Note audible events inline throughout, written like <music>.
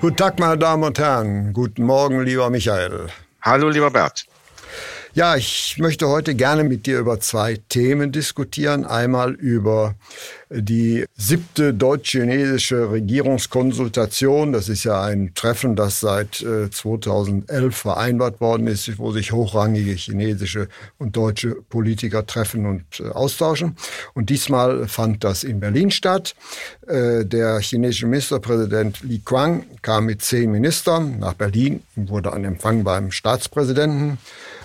Guten Tag, meine Damen und Herren. Guten Morgen, lieber Michael. Hallo, lieber Bert. Ja, ich möchte heute gerne mit dir über zwei Themen diskutieren. Einmal über die siebte deutsch-chinesische Regierungskonsultation. Das ist ja ein Treffen, das seit 2011 äh, vereinbart worden ist, wo sich hochrangige chinesische und deutsche Politiker treffen und äh, austauschen. Und diesmal fand das in Berlin statt. Äh, der chinesische Ministerpräsident Li Kuang kam mit zehn Ministern nach Berlin und wurde an Empfang beim Staatspräsidenten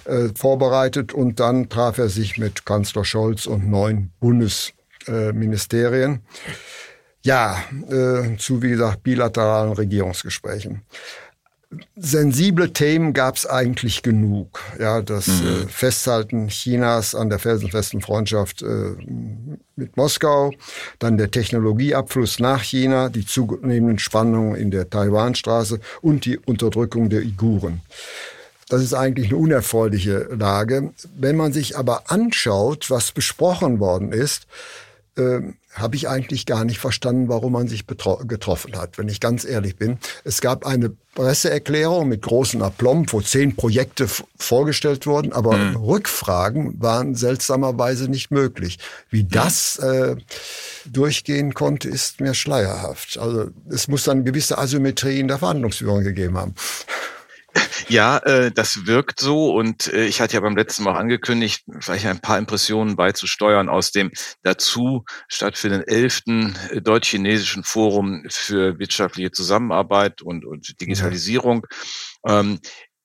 äh, vorbereitet und dann traf er sich mit Kanzler Scholz und neun Bundesministerien. ja, äh, zu, wie gesagt, bilateralen Regierungsgesprächen. Sensible Themen gab es eigentlich genug. Ja, das mhm. äh, Festhalten Chinas an der felsenfesten Freundschaft äh, mit Moskau, dann der Technologieabfluss nach China, die zunehmenden Spannungen in der Taiwanstraße und die Unterdrückung der Uiguren. Das ist eigentlich eine unerfreuliche Lage. Wenn man sich aber anschaut, was besprochen worden ist, äh, habe ich eigentlich gar nicht verstanden, warum man sich getroffen hat, wenn ich ganz ehrlich bin. Es gab eine Presseerklärung mit großen Aplomb, wo zehn Projekte vorgestellt wurden, aber mhm. Rückfragen waren seltsamerweise nicht möglich. Wie das äh, durchgehen konnte, ist mir schleierhaft. Also es muss dann gewisse Asymmetrie in der Verhandlungsführung gegeben haben. Ja, äh, das wirkt so und äh, ich hatte ja beim letzten Mal angekündigt, vielleicht ein paar Impressionen beizusteuern aus dem dazu stattfindenden elften äh, deutsch-chinesischen Forum für wirtschaftliche Zusammenarbeit und, und Digitalisierung. Ja. Ähm,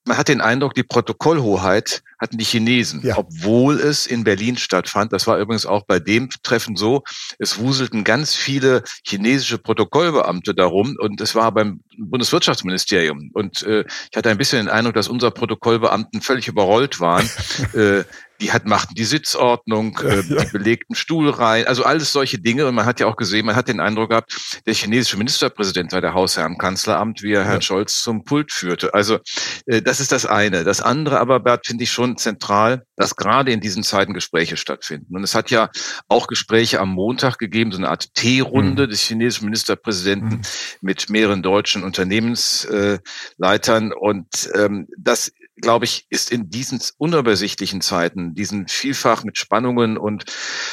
man hat den Eindruck, die Protokollhoheit hatten die Chinesen, ja. obwohl es in Berlin stattfand. Das war übrigens auch bei dem Treffen so. Es wuselten ganz viele chinesische Protokollbeamte darum und es war beim Bundeswirtschaftsministerium. Und äh, ich hatte ein bisschen den Eindruck, dass unsere Protokollbeamten völlig überrollt waren. <laughs> äh, die hat, machten die Sitzordnung, <laughs> äh, ja. die belegten Stuhlreihen, also alles solche Dinge. Und man hat ja auch gesehen, man hat den Eindruck gehabt, der chinesische Ministerpräsident sei der Hausherr am Kanzleramt, wie er Herrn Scholz zum Pult führte. Also äh, das ist das eine. Das andere aber, Bert, finde ich schon zentral, dass gerade in diesen Zeiten Gespräche stattfinden. Und es hat ja auch Gespräche am Montag gegeben, so eine Art T-Runde mhm. des chinesischen Ministerpräsidenten mhm. mit mehreren deutschen Unternehmensleitern. und ähm, das glaube ich, ist in diesen unübersichtlichen Zeiten, diesen vielfach mit Spannungen und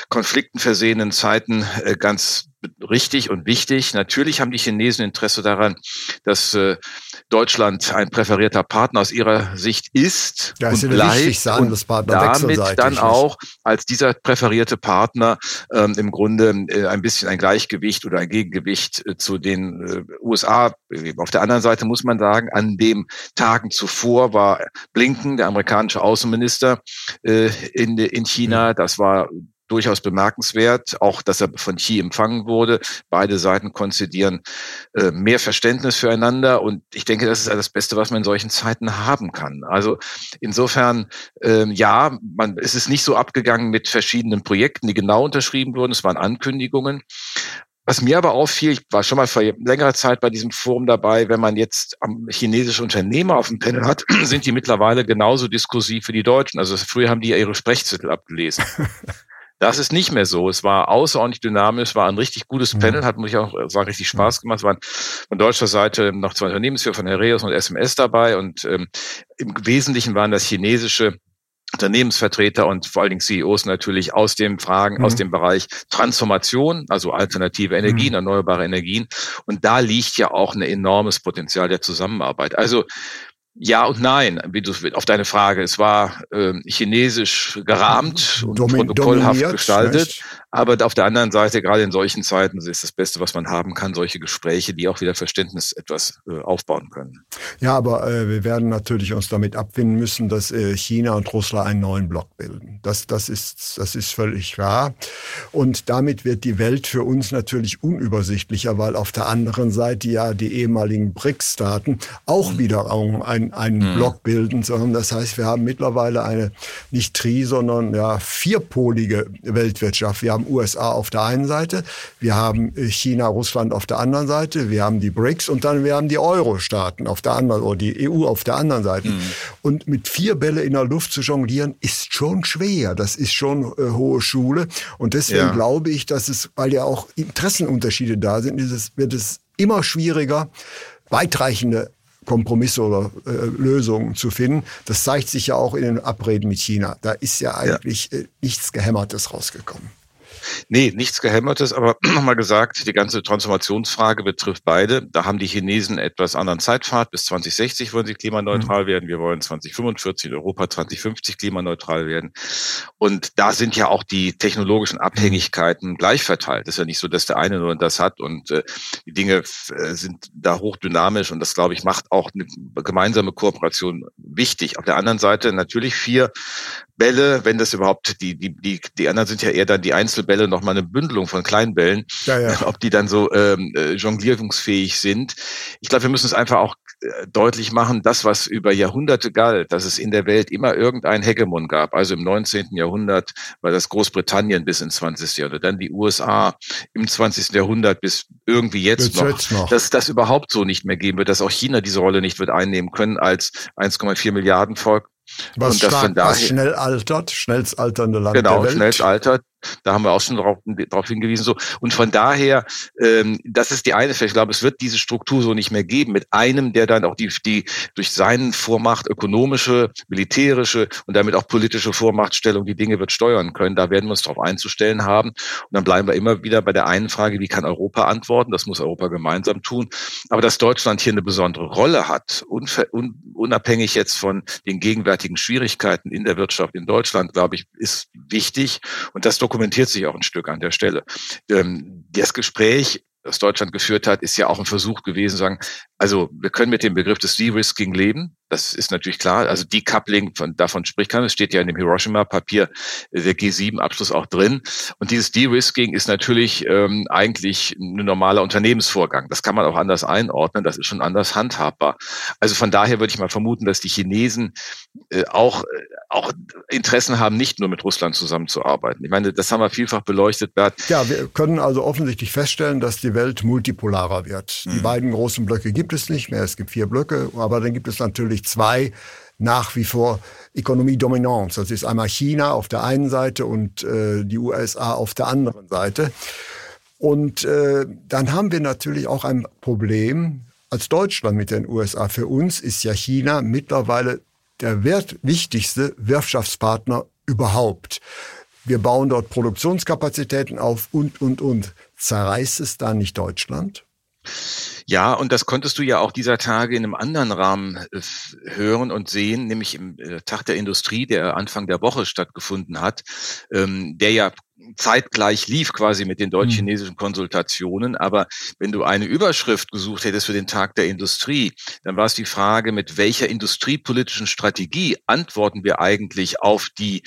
Konflikten versehenen Zeiten äh, ganz richtig und wichtig. Natürlich haben die Chinesen Interesse daran, dass äh, Deutschland ein präferierter Partner aus ihrer Sicht ist ja, und bleibt und damit dann auch als dieser präferierte Partner ähm, im Grunde äh, ein bisschen ein Gleichgewicht oder ein Gegengewicht äh, zu den äh, USA. Auf der anderen Seite muss man sagen, an den Tagen zuvor war Blinken, der amerikanische Außenminister äh, in, in China. Das war durchaus bemerkenswert, auch dass er von Xi empfangen wurde. Beide Seiten konzidieren äh, mehr Verständnis füreinander und ich denke, das ist das Beste, was man in solchen Zeiten haben kann. Also insofern, äh, ja, man, es ist nicht so abgegangen mit verschiedenen Projekten, die genau unterschrieben wurden. Es waren Ankündigungen. Was mir aber auffiel, ich war schon mal vor längerer Zeit bei diesem Forum dabei, wenn man jetzt chinesische Unternehmer auf dem Panel hat, sind die mittlerweile genauso diskursiv wie die Deutschen. Also früher haben die ja ihre Sprechzettel abgelesen. <laughs> Das ist nicht mehr so. Es war außerordentlich dynamisch, war ein richtig gutes mhm. Panel, hat mich auch war richtig Spaß gemacht. Es waren von deutscher Seite noch zwei Unternehmensführer von Herreus und SMS dabei und ähm, im Wesentlichen waren das chinesische Unternehmensvertreter und vor allen Dingen CEOs natürlich aus dem Fragen, mhm. aus dem Bereich Transformation, also alternative Energien, mhm. erneuerbare Energien. Und da liegt ja auch ein enormes Potenzial der Zusammenarbeit. Also ja und nein, wie du auf deine Frage. Es war äh, chinesisch gerahmt und Domin protokollhaft gestaltet, nicht? Aber auf der anderen Seite, gerade in solchen Zeiten, ist das Beste, was man haben kann, solche Gespräche, die auch wieder Verständnis etwas äh, aufbauen können. Ja, aber äh, wir werden natürlich uns damit abfinden müssen, dass äh, China und Russland einen neuen Block bilden. Das, das, ist, das ist völlig wahr. Und damit wird die Welt für uns natürlich unübersichtlicher, weil auf der anderen Seite ja die ehemaligen BRICS-Staaten auch mhm. wieder einen, einen mhm. Block bilden. Sondern das heißt, wir haben mittlerweile eine nicht tri, sondern ja vierpolige Weltwirtschaft. Wir haben USA auf der einen Seite, wir haben China, Russland auf der anderen Seite, wir haben die BRICS und dann wir haben die Euro-Staaten auf der anderen oder die EU auf der anderen Seite. Mhm. Und mit vier Bälle in der Luft zu jonglieren ist schon schwer. Das ist schon äh, hohe Schule. Und deswegen ja. glaube ich, dass es, weil ja auch Interessenunterschiede da sind, es, wird es immer schwieriger, weitreichende Kompromisse oder äh, Lösungen zu finden. Das zeigt sich ja auch in den Abreden mit China. Da ist ja eigentlich ja. Äh, nichts Gehämmertes rausgekommen. Nee, nichts Gehämmertes, aber <clears throat> nochmal gesagt, die ganze Transformationsfrage betrifft beide. Da haben die Chinesen etwas anderen Zeitpfad. Bis 2060 wollen sie klimaneutral mhm. werden. Wir wollen 2045 in Europa 2050 klimaneutral werden. Und da sind ja auch die technologischen Abhängigkeiten gleich verteilt. Es ist ja nicht so, dass der eine nur das hat und äh, die Dinge äh, sind da hochdynamisch und das, glaube ich, macht auch eine gemeinsame Kooperation wichtig. Auf der anderen Seite natürlich vier Bälle, wenn das überhaupt, die, die, die, die anderen sind ja eher dann die Einzelbälle, nochmal eine Bündelung von Kleinbällen, ja, ja. <laughs> ob die dann so ähm, äh, jonglierungsfähig sind. Ich glaube, wir müssen es einfach auch äh, deutlich machen, das, was über Jahrhunderte galt, dass es in der Welt immer irgendein Hegemon gab. Also im 19. Jahrhundert war das Großbritannien bis ins 20. Jahrhundert, dann die USA im 20. Jahrhundert bis irgendwie jetzt, noch, jetzt noch, dass das überhaupt so nicht mehr geben wird, dass auch China diese Rolle nicht wird einnehmen können als 1,4 Milliarden Volk was, stark, daher, was schnell altert, schnellst alternde Land genau, der Welt. Genau, schnell altert. Da haben wir auch schon darauf, hingewiesen. So. Und von daher, ähm, das ist die eine Fläche. Ich glaube, es wird diese Struktur so nicht mehr geben mit einem, der dann auch die, die durch seinen Vormacht ökonomische, militärische und damit auch politische Vormachtstellung die Dinge wird steuern können. Da werden wir uns darauf einzustellen haben. Und dann bleiben wir immer wieder bei der einen Frage, wie kann Europa antworten? Das muss Europa gemeinsam tun. Aber dass Deutschland hier eine besondere Rolle hat, unabhängig jetzt von den gegenwärtigen Schwierigkeiten in der Wirtschaft in Deutschland, glaube ich, ist wichtig. Und das dokumentiert sich auch ein Stück an der Stelle. Ähm, das Gespräch das Deutschland geführt hat, ist ja auch ein Versuch gewesen, sagen, also wir können mit dem Begriff des De-Risking leben. Das ist natürlich klar. Also Decoupling, von, davon spricht kann. Es steht ja in dem Hiroshima-Papier der G7-Abschluss auch drin. Und dieses De-Risking ist natürlich ähm, eigentlich ein normaler Unternehmensvorgang. Das kann man auch anders einordnen. Das ist schon anders handhabbar. Also von daher würde ich mal vermuten, dass die Chinesen äh, auch, äh, auch Interessen haben, nicht nur mit Russland zusammenzuarbeiten. Ich meine, das haben wir vielfach beleuchtet, Bert. Ja, wir können also offensichtlich feststellen, dass die Welt multipolarer wird. Die mhm. beiden großen Blöcke gibt es nicht mehr. Es gibt vier Blöcke, aber dann gibt es natürlich zwei nach wie vor Ökonomie Dominance. Das ist einmal China auf der einen Seite und äh, die USA auf der anderen Seite. Und äh, dann haben wir natürlich auch ein Problem als Deutschland mit den USA. Für uns ist ja China mittlerweile der wichtigste Wirtschaftspartner überhaupt. Wir bauen dort Produktionskapazitäten auf und, und, und. Zerreißt es da nicht Deutschland? Ja, und das konntest du ja auch dieser Tage in einem anderen Rahmen äh, hören und sehen, nämlich im äh, Tag der Industrie, der Anfang der Woche stattgefunden hat, ähm, der ja zeitgleich lief quasi mit den deutsch-chinesischen Konsultationen. Aber wenn du eine Überschrift gesucht hättest für den Tag der Industrie, dann war es die Frage, mit welcher industriepolitischen Strategie antworten wir eigentlich auf die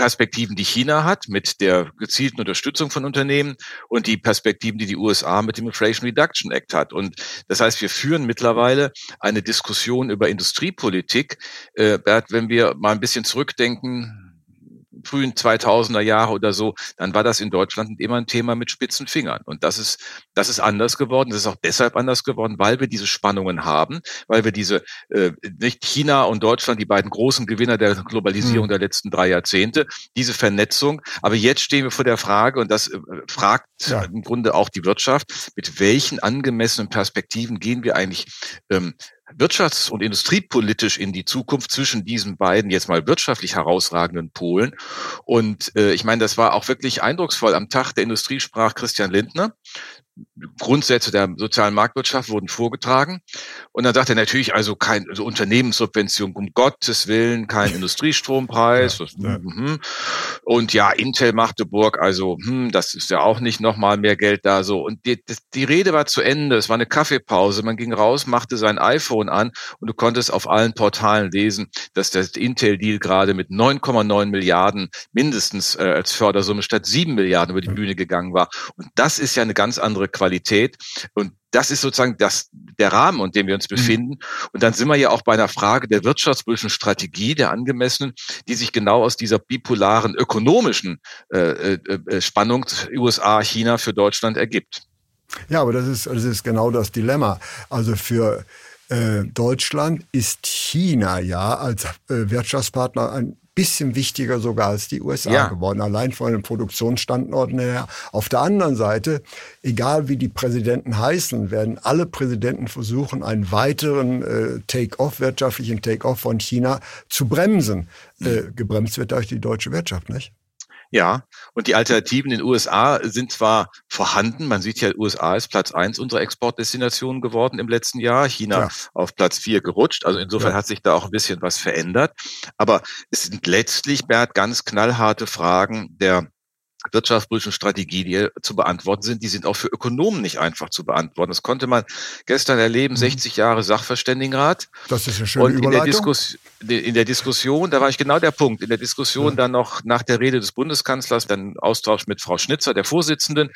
Perspektiven, die China hat mit der gezielten Unterstützung von Unternehmen und die Perspektiven, die die USA mit dem Inflation Reduction Act hat. Und das heißt, wir führen mittlerweile eine Diskussion über Industriepolitik. Äh, Bert, wenn wir mal ein bisschen zurückdenken, frühen 2000er Jahre oder so, dann war das in Deutschland immer ein Thema mit spitzen Fingern. Und das ist, das ist anders geworden. Das ist auch deshalb anders geworden, weil wir diese Spannungen haben, weil wir diese, äh, nicht China und Deutschland, die beiden großen Gewinner der Globalisierung mhm. der letzten drei Jahrzehnte, diese Vernetzung. Aber jetzt stehen wir vor der Frage, und das äh, fragt ja. im Grunde auch die Wirtschaft, mit welchen angemessenen Perspektiven gehen wir eigentlich ähm, wirtschafts- und industriepolitisch in die Zukunft zwischen diesen beiden jetzt mal wirtschaftlich herausragenden Polen. Und äh, ich meine, das war auch wirklich eindrucksvoll. Am Tag der Industrie sprach Christian Lindner, Grundsätze der sozialen Marktwirtschaft wurden vorgetragen. Und dann sagt er natürlich, also kein also Unternehmenssubvention, um Gottes Willen, kein Industriestrompreis. Ja, ja. Mhm. Und ja, Intel Magdeburg, also hm, das ist ja auch nicht nochmal mehr Geld da so. Und die, die Rede war zu Ende, es war eine Kaffeepause, man ging raus, machte sein iPhone an und du konntest auf allen Portalen lesen, dass der Intel-Deal gerade mit 9,9 Milliarden mindestens äh, als Fördersumme statt 7 Milliarden über die Bühne gegangen war. Und das ist ja eine ganz andere Qualität. Und das ist sozusagen das, der Rahmen, in dem wir uns mhm. befinden. Und dann sind wir ja auch bei einer Frage der wirtschaftspolitischen Strategie, der angemessenen, die sich genau aus dieser bipolaren ökonomischen äh, äh, äh Spannung USA, China für Deutschland ergibt. Ja, aber das ist, das ist genau das Dilemma. Also für äh, Deutschland ist China ja als äh, Wirtschaftspartner ein bisschen wichtiger sogar als die USA ja. geworden, allein von den Produktionsstandorten her. Auf der anderen Seite, egal wie die Präsidenten heißen, werden alle Präsidenten versuchen, einen weiteren äh, Take-off, wirtschaftlichen Take-off von China zu bremsen. Mhm. Äh, gebremst wird durch die deutsche Wirtschaft, nicht? Ja, und die Alternativen in den USA sind zwar vorhanden. Man sieht ja, USA ist Platz eins unserer Exportdestinationen geworden im letzten Jahr. China ja. auf Platz vier gerutscht. Also insofern ja. hat sich da auch ein bisschen was verändert. Aber es sind letztlich, Bert, ganz knallharte Fragen der wirtschaftspolitischen Strategie, die zu beantworten sind, die sind auch für Ökonomen nicht einfach zu beantworten. Das konnte man gestern erleben, 60 mhm. Jahre Sachverständigenrat. Das ist eine schöne Und in der, Diskus in der Diskussion, da war ich genau der Punkt, in der Diskussion ja. dann noch nach der Rede des Bundeskanzlers, dann Austausch mit Frau Schnitzer, der Vorsitzenden.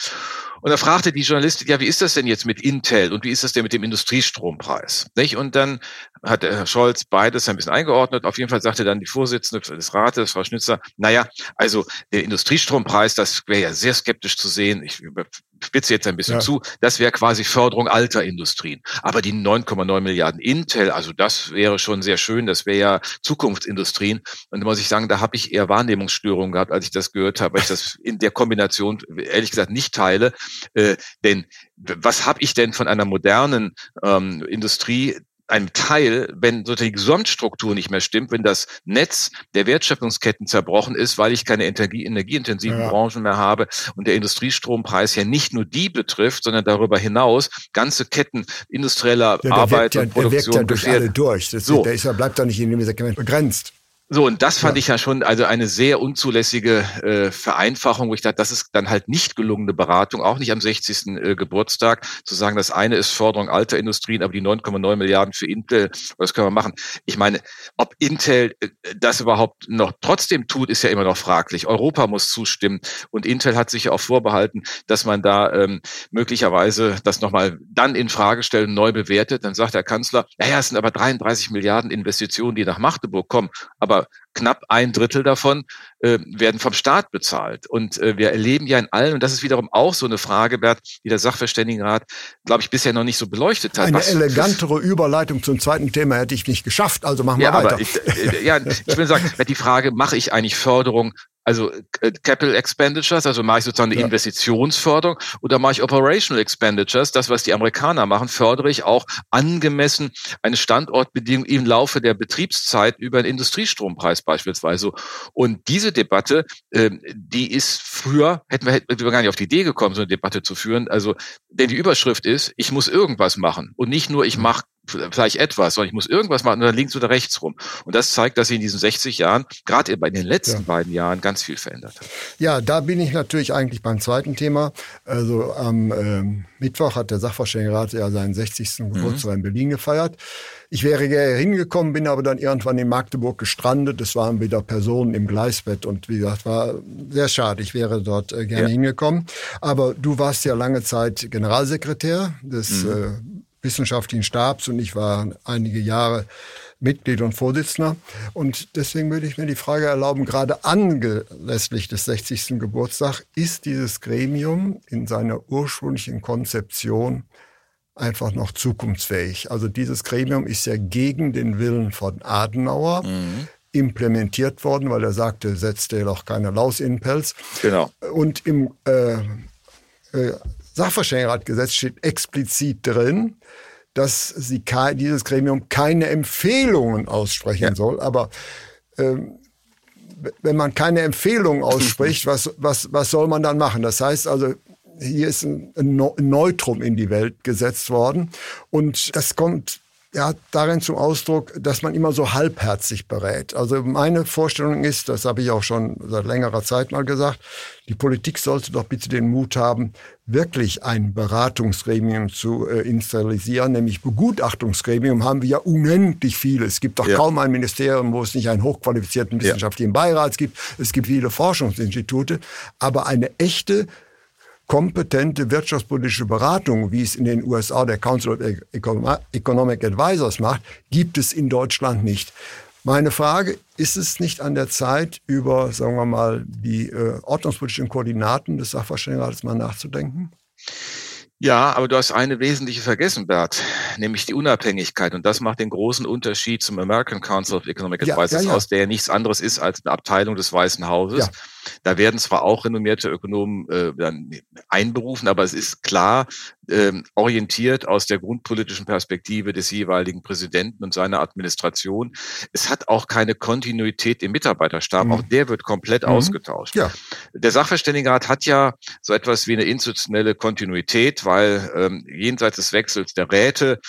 Und da fragte die Journalistin, ja, wie ist das denn jetzt mit Intel und wie ist das denn mit dem Industriestrompreis? Nicht? Und dann hat Herr Scholz beides ein bisschen eingeordnet. Auf jeden Fall sagte dann die Vorsitzende des Rates, Frau Schnitzer, naja, also der Industriestrompreis, das wäre ja sehr skeptisch zu sehen. Ich spitze jetzt ein bisschen ja. zu, das wäre quasi Förderung alter Industrien. Aber die 9,9 Milliarden Intel, also das wäre schon sehr schön, das wäre ja Zukunftsindustrien. Und da muss ich sagen, da habe ich eher Wahrnehmungsstörungen gehabt, als ich das gehört habe, weil ich das in der Kombination ehrlich gesagt nicht teile. Äh, denn was habe ich denn von einer modernen ähm, Industrie, einem Teil, wenn sozusagen die Gesamtstruktur nicht mehr stimmt, wenn das Netz der Wertschöpfungsketten zerbrochen ist, weil ich keine Energie, energieintensiven ja. Branchen mehr habe und der Industriestrompreis ja nicht nur die betrifft, sondern darüber hinaus ganze Ketten industrieller ja, Arbeit und Produktion. Der wirkt ja durch alle durch. Das, so. Der ist, bleibt doch nicht in dem Segment begrenzt. So, und das fand ja. ich ja schon also eine sehr unzulässige äh, Vereinfachung, wo ich dachte, das ist dann halt nicht gelungene Beratung, auch nicht am 60. Äh, Geburtstag, zu sagen, das eine ist Förderung alter Industrien, aber die 9,9 Milliarden für Intel, was können wir machen? Ich meine, ob Intel äh, das überhaupt noch trotzdem tut, ist ja immer noch fraglich. Europa muss zustimmen und Intel hat sich ja auch vorbehalten, dass man da ähm, möglicherweise das nochmal dann in Frage stellt und neu bewertet. Dann sagt der Kanzler, naja, es sind aber 33 Milliarden Investitionen, die nach Magdeburg kommen, aber aber knapp ein Drittel davon äh, werden vom Staat bezahlt. Und äh, wir erleben ja in allen, und das ist wiederum auch so eine Frage, Bert, die der Sachverständigenrat, glaube ich, bisher noch nicht so beleuchtet hat. Eine Was, elegantere Überleitung zum zweiten Thema hätte ich nicht geschafft, also machen wir ja, weiter. Aber ich, äh, ja, ich will sagen, die Frage, mache ich eigentlich Förderung also äh, Capital Expenditures, also mache ich sozusagen eine ja. Investitionsförderung oder mache ich Operational Expenditures, das, was die Amerikaner machen, fördere ich auch angemessen eine Standortbedingung im Laufe der Betriebszeit über einen Industriestrompreis beispielsweise. Und diese Debatte, äh, die ist früher, hätten wir, hätten wir gar nicht auf die Idee gekommen, so eine Debatte zu führen. Also, denn die Überschrift ist, ich muss irgendwas machen und nicht nur, ich mhm. mache vielleicht etwas, sondern ich muss irgendwas machen dann links oder rechts rum. Und das zeigt, dass sie in diesen 60 Jahren, gerade bei den letzten ja. beiden Jahren, ganz viel verändert hat. Ja, da bin ich natürlich eigentlich beim zweiten Thema. Also am ähm, Mittwoch hat der Sachverständigenrat ja seinen 60. Mhm. Geburtstag in Berlin gefeiert. Ich wäre gerne hingekommen, bin aber dann irgendwann in Magdeburg gestrandet. Es waren wieder Personen im Gleisbett und wie gesagt, war sehr schade. Ich wäre dort äh, gerne ja. hingekommen. Aber du warst ja lange Zeit Generalsekretär des mhm. äh, wissenschaftlichen Stabs und ich war einige Jahre Mitglied und Vorsitzender. Und deswegen würde ich mir die Frage erlauben, gerade anlässlich des 60. Geburtstags, ist dieses Gremium in seiner ursprünglichen Konzeption einfach noch zukunftsfähig? Also dieses Gremium ist ja gegen den Willen von Adenauer. Mhm implementiert worden, weil er sagte, setzt er doch keine Laus in den Pelz. Genau. Und im äh, äh, Sachverständigenratgesetz steht explizit drin, dass sie dieses Gremium keine Empfehlungen aussprechen ja. soll. Aber ähm, wenn man keine Empfehlungen <laughs> ausspricht, was, was, was soll man dann machen? Das heißt also, hier ist ein, Neutrum in die Welt gesetzt worden. Und das kommt ja, darin zum Ausdruck, dass man immer so halbherzig berät. Also meine Vorstellung ist, das habe ich auch schon seit längerer Zeit mal gesagt, die Politik sollte doch bitte den Mut haben, wirklich ein Beratungsgremium zu äh, installieren, nämlich Begutachtungsgremium haben wir ja unendlich viele. Es gibt doch ja. kaum ein Ministerium, wo es nicht einen hochqualifizierten wissenschaftlichen ja. Beirat gibt. Es gibt viele Forschungsinstitute, aber eine echte kompetente wirtschaftspolitische Beratung, wie es in den USA der Council of Economic Advisors macht, gibt es in Deutschland nicht. Meine Frage, ist es nicht an der Zeit, über, sagen wir mal, die äh, ordnungspolitischen Koordinaten des Sachverständigenrates mal nachzudenken? Ja, aber du hast eine wesentliche vergessen, Bert, nämlich die Unabhängigkeit. Und das macht den großen Unterschied zum American Council of Economic Advisors ja, ja, ja. aus, der ja nichts anderes ist als eine Abteilung des Weißen Hauses. Da werden zwar auch renommierte Ökonomen äh, dann einberufen, aber es ist klar ähm, orientiert aus der grundpolitischen Perspektive des jeweiligen Präsidenten und seiner Administration. Es hat auch keine Kontinuität im Mitarbeiterstab. Mhm. Auch der wird komplett mhm. ausgetauscht. Ja. Der Sachverständigenrat hat ja so etwas wie eine institutionelle Kontinuität, weil ähm, jenseits des Wechsels der Räte,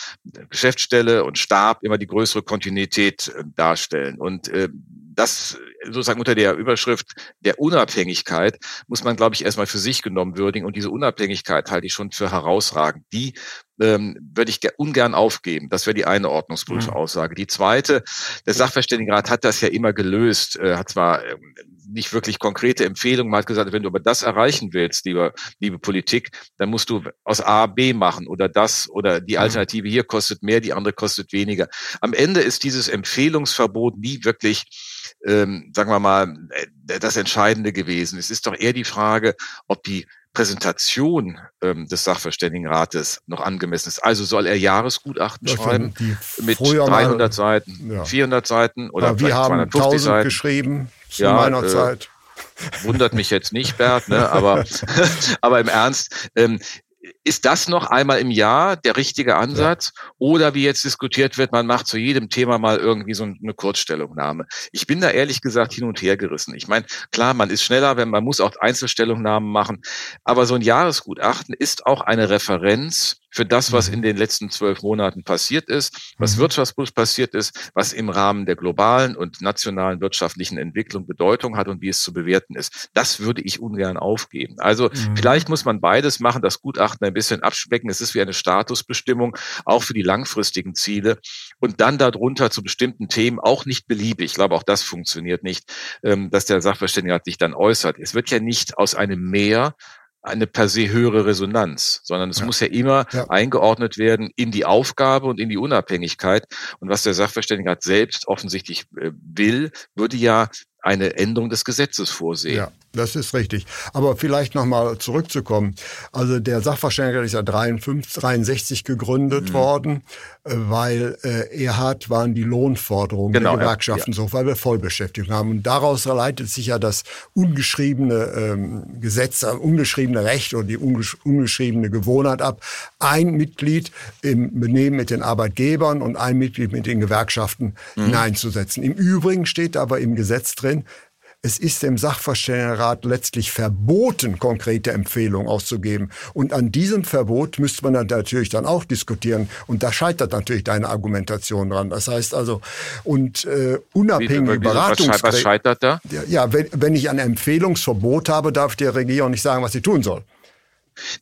Geschäftsstelle und Stab immer die größere Kontinuität äh, darstellen. Und äh, das sozusagen unter der Überschrift der Unabhängigkeit muss man, glaube ich, erstmal für sich genommen würdigen. Und diese Unabhängigkeit halte ich schon für herausragend. Die ähm, würde ich ungern aufgeben. Das wäre die eine ordnungspolitische mhm. Aussage. Die zweite, der Sachverständigenrat hat das ja immer gelöst, äh, hat zwar ähm, nicht wirklich konkrete Empfehlungen, man hat gesagt, wenn du aber das erreichen willst, liebe, liebe Politik, dann musst du aus A B machen oder das oder die mhm. Alternative hier kostet mehr, die andere kostet weniger. Am Ende ist dieses Empfehlungsverbot nie wirklich ähm, sagen wir mal, äh, das Entscheidende gewesen. Es ist doch eher die Frage, ob die Präsentation ähm, des Sachverständigenrates noch angemessen ist. Also soll er Jahresgutachten schreiben mit 300 mal, Seiten, ja. 400 Seiten oder ja, wir haben 1000 Seiten. geschrieben zu ja, meiner äh, Zeit. Wundert mich jetzt nicht, Bert, ne? aber, <laughs> <laughs> aber im Ernst, ähm, ist das noch einmal im Jahr der richtige Ansatz? Ja. Oder wie jetzt diskutiert wird, man macht zu jedem Thema mal irgendwie so eine Kurzstellungnahme. Ich bin da ehrlich gesagt hin und her gerissen. Ich meine, klar, man ist schneller, wenn man muss auch Einzelstellungnahmen machen. Aber so ein Jahresgutachten ist auch eine Referenz für das, was mhm. in den letzten zwölf Monaten passiert ist, was mhm. wirtschaftspolitisch passiert ist, was im Rahmen der globalen und nationalen wirtschaftlichen Entwicklung Bedeutung hat und wie es zu bewerten ist. Das würde ich ungern aufgeben. Also mhm. vielleicht muss man beides machen, das Gutachten bisschen abspecken. Es ist wie eine Statusbestimmung, auch für die langfristigen Ziele und dann darunter zu bestimmten Themen auch nicht beliebig. Ich glaube, auch das funktioniert nicht, ähm, dass der Sachverständige sich dann äußert. Es wird ja nicht aus einem Mehr eine per se höhere Resonanz, sondern es ja. muss ja immer ja. eingeordnet werden in die Aufgabe und in die Unabhängigkeit. Und was der Sachverständige selbst offensichtlich äh, will, würde ja eine Änderung des Gesetzes vorsehen. Ja, das ist richtig. Aber vielleicht nochmal zurückzukommen. Also der Sachverständiger ist ja 53, 63 gegründet mhm. worden, äh, weil äh, Erhard waren die Lohnforderungen genau, der Gewerkschaften ja. so, weil wir Vollbeschäftigung haben. Und daraus leitet sich ja das ungeschriebene ähm, Gesetz, äh, ungeschriebene Recht oder die ungesch ungeschriebene Gewohnheit ab. Ein Mitglied im Benehmen mit den Arbeitgebern und ein Mitglied mit den Gewerkschaften mhm. hineinzusetzen. Im Übrigen steht aber im Gesetz drin. Es ist dem Sachverständigenrat letztlich verboten, konkrete Empfehlungen auszugeben. Und an diesem Verbot müsste man dann natürlich dann auch diskutieren. Und da scheitert natürlich deine Argumentation dran. Das heißt also, und äh, unabhängige Beratungs... Was scheitert da? Ja, wenn, wenn ich ein Empfehlungsverbot habe, darf die Regierung nicht sagen, was sie tun soll.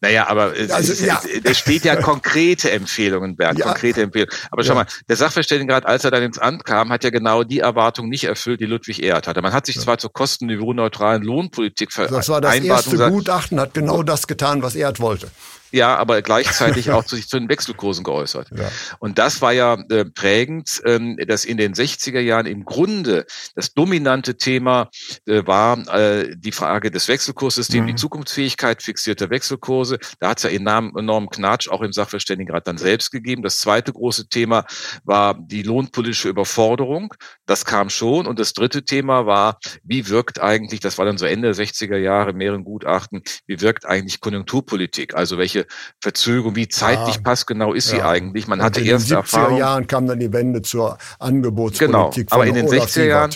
Naja, aber also, es, ja. es steht ja konkrete Empfehlungen, Bernd, ja. konkrete Empfehlungen. Aber schau ja. mal, der Sachverständigenrat, als er dann ins Amt kam, hat ja genau die Erwartung nicht erfüllt, die Ludwig Erhard hatte. Man hat sich zwar zur kostenniveau-neutralen Lohnpolitik vereinbart. Das war das erste Gutachten, hat genau das getan, was Erhard wollte ja, aber gleichzeitig <laughs> auch zu, zu den Wechselkursen geäußert. Ja. Und das war ja äh, prägend, ähm, dass in den 60er Jahren im Grunde das dominante Thema äh, war äh, die Frage des Wechselkurssystems, mhm. die Zukunftsfähigkeit fixierter Wechselkurse. Da hat es ja enorm, enorm Knatsch auch im Sachverständigenrat dann selbst gegeben. Das zweite große Thema war die lohnpolitische Überforderung. Das kam schon. Und das dritte Thema war, wie wirkt eigentlich, das war dann so Ende der 60er Jahre, mehreren Gutachten, wie wirkt eigentlich Konjunkturpolitik? Also welche Verzögerung, wie zeitlich ja, passgenau ist ja. sie eigentlich? Man hatte erste Erfahrung. In den 70er Jahren kam dann die Wende zur Angebotspolitik. Genau, aber in den 60er Jahren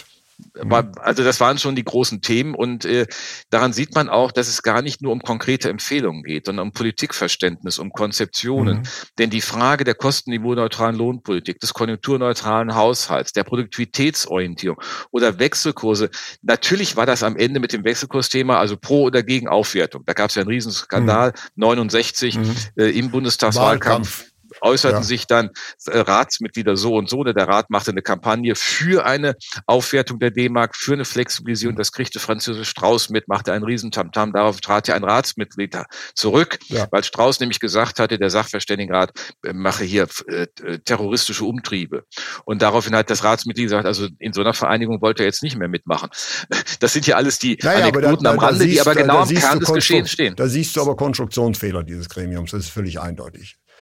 war, also das waren schon die großen Themen und äh, daran sieht man auch, dass es gar nicht nur um konkrete Empfehlungen geht, sondern um Politikverständnis, um Konzeptionen. Mhm. Denn die Frage der kostenniveau-neutralen Lohnpolitik, des konjunkturneutralen Haushalts, der Produktivitätsorientierung oder Wechselkurse, natürlich war das am Ende mit dem Wechselkursthema, also pro oder gegen Aufwertung. Da gab es ja einen Riesenskandal, mhm. 69 mhm. Äh, im Bundestagswahlkampf. Wahlkampf äußerten ja. sich dann äh, Ratsmitglieder so und so. Ne? Der Rat machte eine Kampagne für eine Aufwertung der D-Mark, für eine Flexibilisierung. Das kriegte Französisch Strauß mit, machte einen Riesentamtam. Darauf trat ja ein Ratsmitglied zurück, ja. weil Strauß nämlich gesagt hatte, der Sachverständigenrat äh, mache hier äh, terroristische Umtriebe. Und daraufhin hat das Ratsmitglied gesagt, also in so einer Vereinigung wollte er jetzt nicht mehr mitmachen. <laughs> Das sind ja alles die naja, Anekdoten da, am Rande, siehst, die aber genau am Kern des Geschehens stehen. Da siehst du aber Konstruktionsfehler dieses Gremiums. Das ist völlig eindeutig.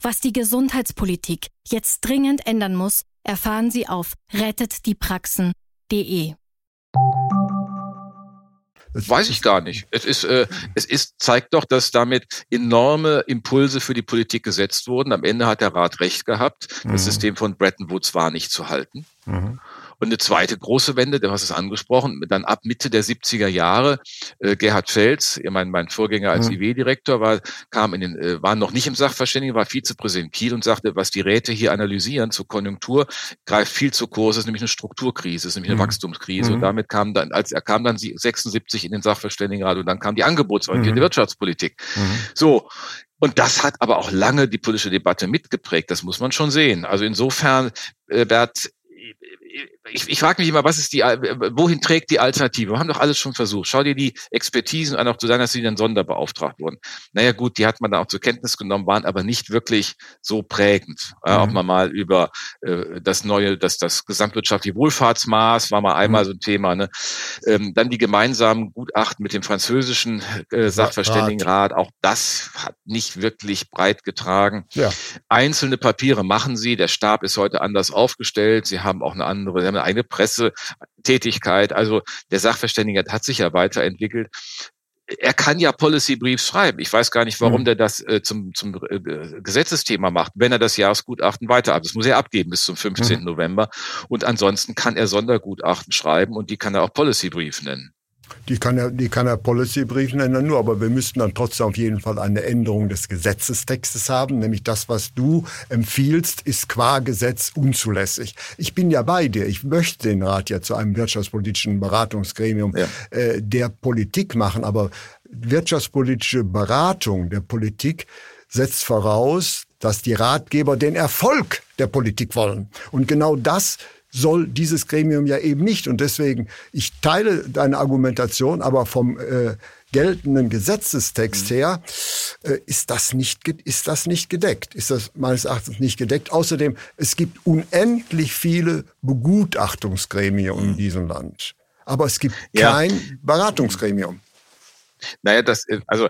Was die Gesundheitspolitik jetzt dringend ändern muss, erfahren Sie auf rettetdiepraxen.de. Das weiß ich gar nicht. Es ist, äh, es ist, zeigt doch, dass damit enorme Impulse für die Politik gesetzt wurden. Am Ende hat der Rat recht gehabt. Das mhm. System von Bretton Woods war nicht zu halten. Mhm. Und eine zweite große Wende, du hast es angesprochen, dann ab Mitte der 70er Jahre, äh, Gerhard Felz, mein, mein Vorgänger als mhm. IW-Direktor, war, kam in den, äh, war noch nicht im Sachverständigen, war Vizepräsident Kiel und sagte, was die Räte hier analysieren zur Konjunktur, greift viel zu kurz, ist nämlich eine Strukturkrise, ist nämlich eine mhm. Wachstumskrise. Mhm. Und damit kam dann, als er kam dann 76 in den Sachverständigenrat und dann kam die angebotsorientierte mhm. Wirtschaftspolitik. Mhm. So, und das hat aber auch lange die politische Debatte mitgeprägt. Das muss man schon sehen. Also insofern, äh, Bert, ich, ich frage mich immer, was ist die, wohin trägt die Alternative? Wir haben doch alles schon versucht. Schau dir die Expertisen an, auch zu sagen, dass sie dann sonderbeauftragt wurden. Naja gut, die hat man dann auch zur Kenntnis genommen, waren aber nicht wirklich so prägend. Mhm. Äh, ob man mal über äh, das neue, das, das gesamtwirtschaftliche Wohlfahrtsmaß war mal einmal mhm. so ein Thema. Ne? Ähm, dann die gemeinsamen Gutachten mit dem französischen äh, Sachverständigenrat, auch das hat nicht wirklich breit getragen. Ja. Einzelne Papiere machen sie, der Stab ist heute anders aufgestellt, sie haben auch eine andere, sie haben eine eigene Pressetätigkeit. Also der Sachverständige hat sich ja weiterentwickelt er kann ja Policy Briefs schreiben. Ich weiß gar nicht, warum mhm. der das äh, zum, zum äh, Gesetzesthema macht, wenn er das Jahresgutachten weiter ab. Das muss er abgeben bis zum 15. Mhm. November. Und ansonsten kann er Sondergutachten schreiben und die kann er auch Policy Brief nennen. Die kann er, die kann er Policy Brief nennen, nur, aber wir müssten dann trotzdem auf jeden Fall eine Änderung des Gesetzestextes haben, nämlich das, was du empfiehlst, ist qua Gesetz unzulässig. Ich bin ja bei dir. Ich möchte den Rat ja zu einem wirtschaftspolitischen Beratungsgremium ja. äh, der Politik machen, aber wirtschaftspolitische Beratung der Politik setzt voraus, dass die Ratgeber den Erfolg der Politik wollen. Und genau das soll dieses Gremium ja eben nicht. Und deswegen, ich teile deine Argumentation, aber vom äh, geltenden Gesetzestext mhm. her äh, ist, das nicht, ist das nicht gedeckt. Ist das meines Erachtens nicht gedeckt. Außerdem, es gibt unendlich viele Begutachtungsgremien mhm. in diesem Land. Aber es gibt ja. kein Beratungsgremium. Naja, das, äh, also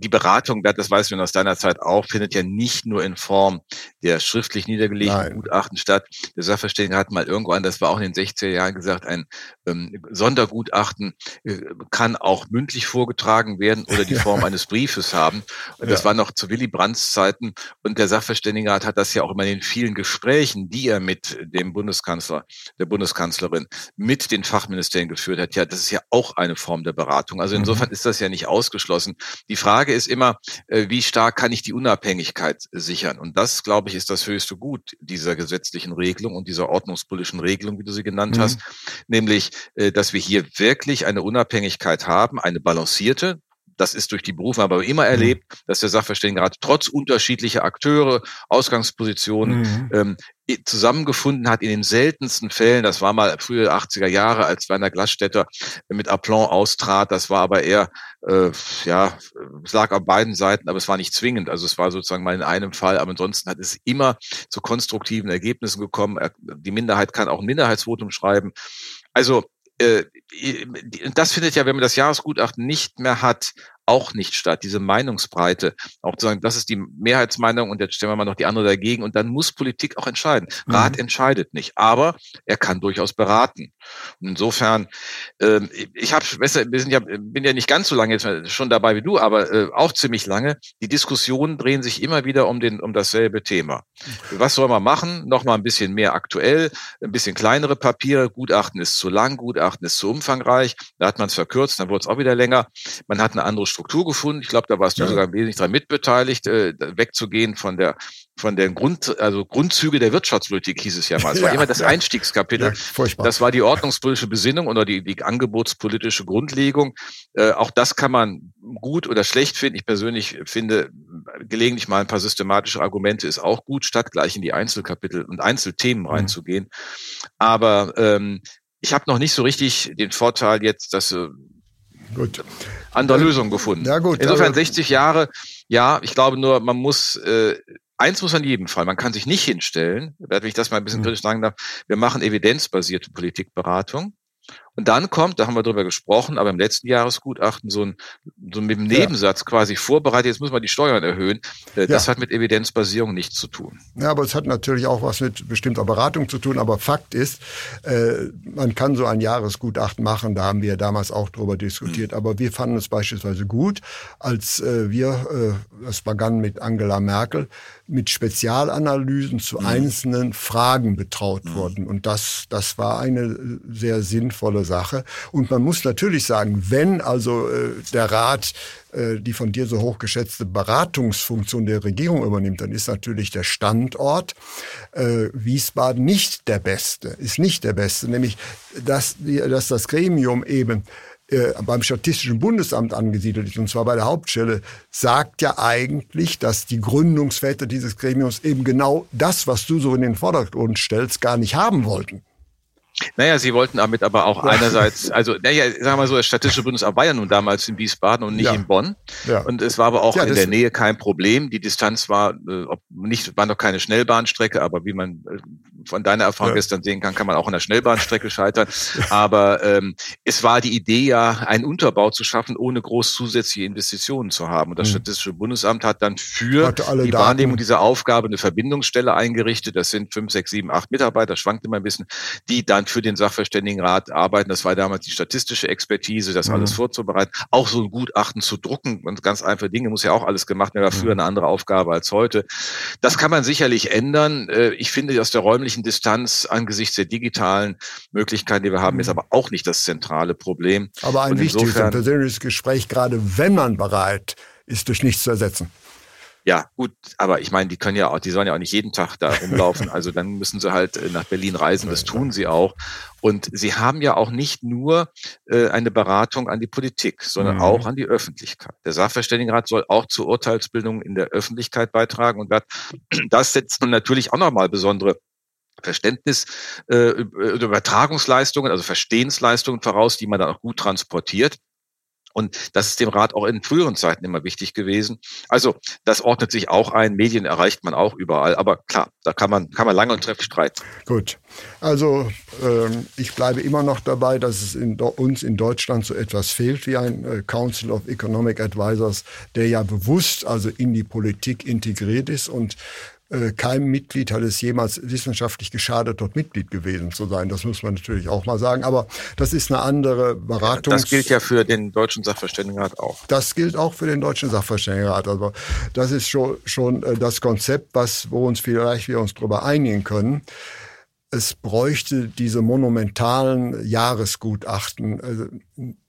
die Beratung, das weißt du aus deiner Zeit auch, findet ja nicht nur in Form der schriftlich niedergelegten Nein. Gutachten statt. Der Sachverständige hat mal irgendwann, das war auch in den 60er Jahren gesagt, ein ähm, Sondergutachten äh, kann auch mündlich vorgetragen werden oder die <laughs> Form eines Briefes haben. Und das ja. war noch zu Willy Brandts Zeiten. Und der Sachverständige hat das ja auch immer in den vielen Gesprächen, die er mit dem Bundeskanzler, der Bundeskanzlerin, mit den Fachministerien geführt hat. Ja, das ist ja auch eine Form der Beratung. Also insofern mhm. ist das ja nicht ausgeschlossen. Die Frage ist immer, äh, wie stark kann ich die Unabhängigkeit sichern? Und das, glaube ich, ist das höchste Gut dieser gesetzlichen Regelung und dieser ordnungspolitischen Regelung, wie du sie genannt mhm. hast, nämlich äh, dass wir hier wirklich eine Unabhängigkeit haben, eine balancierte, das ist durch die Berufe aber immer mhm. erlebt, dass der Sachverständigenrat trotz unterschiedlicher Akteure, Ausgangspositionen mhm. ähm, zusammengefunden hat in den seltensten Fällen. Das war mal frühe 80er Jahre, als Werner Glasstätter mit Aplomb austrat. Das war aber eher, äh, ja, es lag auf beiden Seiten, aber es war nicht zwingend. Also es war sozusagen mal in einem Fall, aber ansonsten hat es immer zu konstruktiven Ergebnissen gekommen. Die Minderheit kann auch ein Minderheitsvotum schreiben. Also das findet ja, wenn man das Jahresgutachten nicht mehr hat, auch nicht statt, diese Meinungsbreite, auch zu sagen, das ist die Mehrheitsmeinung und jetzt stellen wir mal noch die andere dagegen und dann muss Politik auch entscheiden. Rat mhm. entscheidet nicht, aber er kann durchaus beraten. Und insofern, äh, ich habe, wir sind ja, bin ja nicht ganz so lange jetzt schon dabei wie du, aber äh, auch ziemlich lange. Die Diskussionen drehen sich immer wieder um den, um dasselbe Thema. Was soll man machen? Noch mal ein bisschen mehr aktuell, ein bisschen kleinere Papiere. Gutachten ist zu lang, Gutachten ist zu umfangreich. Da hat man es verkürzt, dann wurde es auch wieder länger. Man hat eine andere Struktur gefunden. Ich glaube, da warst du ja. sogar wesentlich daran mitbeteiligt, äh, wegzugehen von der von der Grund, also Grundzüge der Wirtschaftspolitik hieß es ja mal. Es war ja, immer das ja. Einstiegskapitel. Das war die ordnungspolitische Besinnung oder die, die angebotspolitische Grundlegung. Äh, auch das kann man gut oder schlecht finden. Ich persönlich finde gelegentlich mal ein paar systematische Argumente ist auch gut, statt gleich in die Einzelkapitel und Einzelthemen mhm. reinzugehen. Aber ähm, ich habe noch nicht so richtig den Vorteil jetzt, dass äh, Gut. Andere Lösungen gefunden. Ja, gut, Insofern 60 Jahre, ja, ich glaube nur, man muss, äh, eins muss an jedem Fall, man kann sich nicht hinstellen, wenn ich das mal ein bisschen hm. kritisch sagen darf, wir machen evidenzbasierte Politikberatung. Und dann kommt, da haben wir drüber gesprochen, aber im letzten Jahresgutachten so ein, so mit dem Nebensatz ja. quasi vorbereitet, jetzt muss man die Steuern erhöhen. Äh, das ja. hat mit Evidenzbasierung nichts zu tun. Ja, aber es hat natürlich auch was mit bestimmter Beratung zu tun. Aber Fakt ist, äh, man kann so ein Jahresgutachten machen, da haben wir damals auch drüber diskutiert. Mhm. Aber wir fanden es beispielsweise gut, als äh, wir, äh, das begann mit Angela Merkel, mit Spezialanalysen zu mhm. einzelnen Fragen betraut mhm. wurden. Und das, das war eine sehr sinnvolle Sache. Und man muss natürlich sagen, wenn also äh, der Rat äh, die von dir so hochgeschätzte Beratungsfunktion der Regierung übernimmt, dann ist natürlich der Standort äh, Wiesbaden nicht der beste, ist nicht der beste, nämlich dass, dass das Gremium eben äh, beim Statistischen Bundesamt angesiedelt ist, und zwar bei der Hauptstelle, sagt ja eigentlich, dass die Gründungsväter dieses Gremiums eben genau das, was du so in den Vordergrund stellst, gar nicht haben wollten. Naja, sie wollten damit aber auch <laughs> ja. einerseits, also, naja, sagen wir mal so, das Statistische Bundesamt war ja nun damals in Wiesbaden und nicht ja. in Bonn. Ja. Und es war aber auch in der Nähe kein Problem. Die Distanz war, äh, nicht, war noch keine Schnellbahnstrecke, aber wie man äh, von deiner Erfahrung gestern sehen kann, kann man auch an der Schnellbahnstrecke scheitern. <laughs> Aber ähm, es war die Idee ja, einen Unterbau zu schaffen, ohne groß zusätzliche Investitionen zu haben. Und das mhm. Statistische Bundesamt hat dann für die Daten. Wahrnehmung dieser Aufgabe eine Verbindungsstelle eingerichtet. Das sind fünf, sechs, sieben, acht Mitarbeiter, schwankt immer ein bisschen, die dann für den Sachverständigenrat arbeiten. Das war damals die statistische Expertise, das mhm. alles vorzubereiten. Auch so ein Gutachten zu drucken und ganz einfache Dinge muss ja auch alles gemacht werden. War früher mhm. eine andere Aufgabe als heute. Das kann man sicherlich ändern. Äh, ich finde, aus der räumlichen Distanz angesichts der digitalen Möglichkeiten, die wir haben, ist mhm. aber auch nicht das zentrale Problem. Aber ein wichtiges und persönliches Gespräch, gerade wenn man bereit ist, durch nichts zu ersetzen. Ja, gut, aber ich meine, die können ja auch, die sollen ja auch nicht jeden Tag da rumlaufen. <laughs> Also dann müssen sie halt äh, nach Berlin reisen. Das tun sie auch. Und sie haben ja auch nicht nur äh, eine Beratung an die Politik, sondern mhm. auch an die Öffentlichkeit. Der Sachverständigenrat soll auch zur Urteilsbildung in der Öffentlichkeit beitragen und <clears throat> das setzt nun natürlich auch nochmal besondere Verständnis, äh, Übertragungsleistungen, also Verstehensleistungen voraus, die man dann auch gut transportiert. Und das ist dem Rat auch in früheren Zeiten immer wichtig gewesen. Also das ordnet sich auch ein. Medien erreicht man auch überall. Aber klar, da kann man, kann man lange und trefflich streiten. Gut. Also ähm, ich bleibe immer noch dabei, dass es in uns in Deutschland so etwas fehlt wie ein äh, Council of Economic Advisors, der ja bewusst also in die Politik integriert ist und äh, keinem Mitglied hat es jemals wissenschaftlich geschadet, dort Mitglied gewesen zu sein. Das muss man natürlich auch mal sagen. Aber das ist eine andere Beratung. Das gilt ja für den Deutschen Sachverständigenrat auch. Das gilt auch für den Deutschen Sachverständigenrat. Also das ist schon, schon äh, das Konzept, was, wo uns vielleicht wir uns darüber einigen können. Es bräuchte diese monumentalen Jahresgutachten also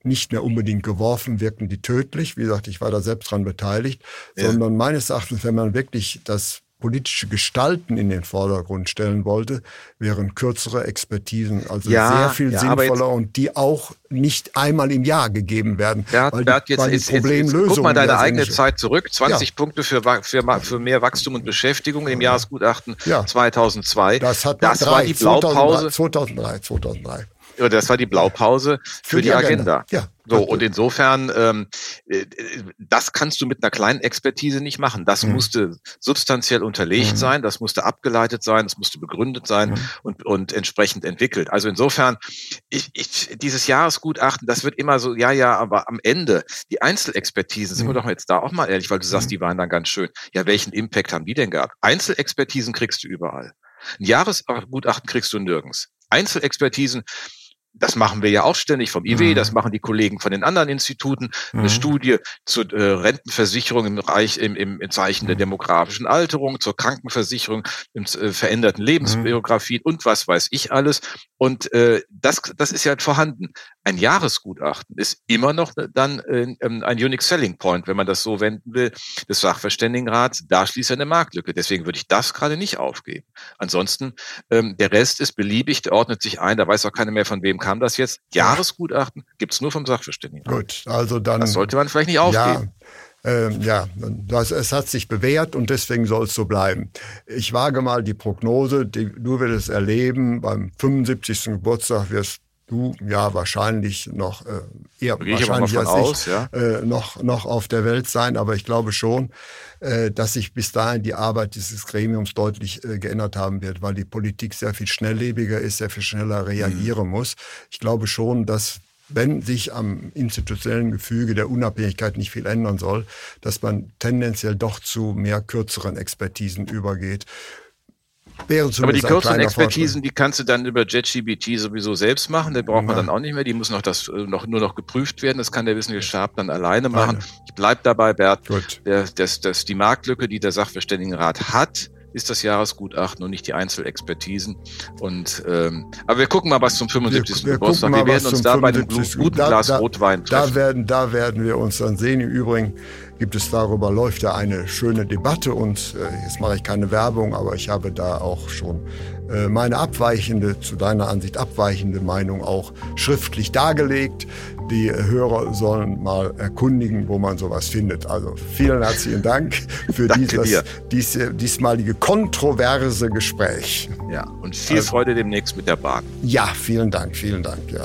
nicht mehr unbedingt geworfen, wirken die tödlich. Wie gesagt, ich war da selbst dran beteiligt, ja. sondern meines Erachtens, wenn man wirklich das politische Gestalten in den Vordergrund stellen wollte, wären kürzere Expertisen also ja, sehr viel ja, sinnvoller und die auch nicht einmal im Jahr gegeben werden. Ja, weil, Bert, jetzt, weil jetzt, jetzt, jetzt, guck mal deine eigene Zeit zurück. 20 ja. Punkte für, für, für mehr Wachstum und Beschäftigung im Jahresgutachten ja. 2002. Das, hat das drei, war die Blaupause. 2003, 2003. das war die Blaupause für, für die, die, Agenda. Agenda. Ja. So, und insofern, ähm, äh, das kannst du mit einer kleinen Expertise nicht machen. Das mhm. musste substanziell unterlegt mhm. sein, das musste abgeleitet sein, das musste begründet sein mhm. und, und entsprechend entwickelt. Also insofern, ich, ich, dieses Jahresgutachten, das wird immer so, ja, ja, aber am Ende, die Einzelexpertisen, sind wir mhm. doch jetzt da auch mal ehrlich, weil du sagst, mhm. die waren dann ganz schön. Ja, welchen Impact haben die denn gehabt? Einzelexpertisen kriegst du überall. Ein Jahresgutachten kriegst du nirgends. Einzelexpertisen, das machen wir ja auch ständig vom IW, mhm. das machen die Kollegen von den anderen Instituten, mhm. eine Studie zur äh, Rentenversicherung im Bereich, im, im, im Zeichen der mhm. demografischen Alterung, zur Krankenversicherung, im äh, veränderten Lebensbiografien mhm. und was weiß ich alles. Und äh, das, das ist ja vorhanden. Ein Jahresgutachten ist immer noch dann äh, ein Unique Selling Point, wenn man das so wenden will, des Sachverständigenrats. Da schließt er eine Marktlücke. Deswegen würde ich das gerade nicht aufgeben. Ansonsten, ähm, der Rest ist beliebig, der ordnet sich ein, da weiß auch keiner mehr, von wem kam das jetzt. Jahresgutachten gibt's nur vom Sachverständigenrat. Gut, also dann. Das sollte man vielleicht nicht aufgeben. Ja. Ähm, ja, das, es hat sich bewährt und deswegen soll es so bleiben. Ich wage mal die Prognose, die, du wirst es erleben, beim 75. Geburtstag wirst du ja wahrscheinlich noch äh, eher wahrscheinlich als aus, ich ja? äh, noch noch auf der Welt sein, aber ich glaube schon, äh, dass sich bis dahin die Arbeit dieses Gremiums deutlich äh, geändert haben wird, weil die Politik sehr viel schnelllebiger ist, sehr viel schneller reagieren mhm. muss. Ich glaube schon, dass wenn sich am institutionellen Gefüge der Unabhängigkeit nicht viel ändern soll, dass man tendenziell doch zu mehr kürzeren Expertisen übergeht. Aber die kürzeren Expertisen, die kannst du dann über JetGBT sowieso selbst machen. Die braucht man dann auch nicht mehr. Die muss noch das äh, noch nur noch geprüft werden. Das kann der Wissenschaftsstab dann alleine machen. Ich bleib dabei, Bert. Gut. Der, das, das, die Marktlücke, die der Sachverständigenrat hat, ist das Jahresgutachten und nicht die Einzelexpertisen. Und ähm, aber wir gucken mal, was zum 75. Wir, wir Geburtstag. Wir werden uns da bei einem guten Glas da, Rotwein treffen. Da werden, da werden wir uns dann sehen. Im Übrigen gibt es darüber läuft ja eine schöne Debatte und äh, jetzt mache ich keine Werbung, aber ich habe da auch schon äh, meine abweichende, zu deiner Ansicht abweichende Meinung auch schriftlich dargelegt. Die Hörer sollen mal erkundigen, wo man sowas findet. Also vielen herzlichen Dank <laughs> für dieses, dies, diesmalige kontroverse Gespräch. Ja, und viel also, Freude demnächst mit der Bahn. Ja, vielen Dank, vielen Dank. Ja.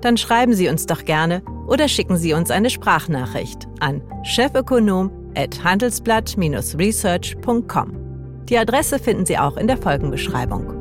dann schreiben Sie uns doch gerne oder schicken Sie uns eine Sprachnachricht an chefökonom@handelsblatt-research.com. Die Adresse finden Sie auch in der Folgenbeschreibung.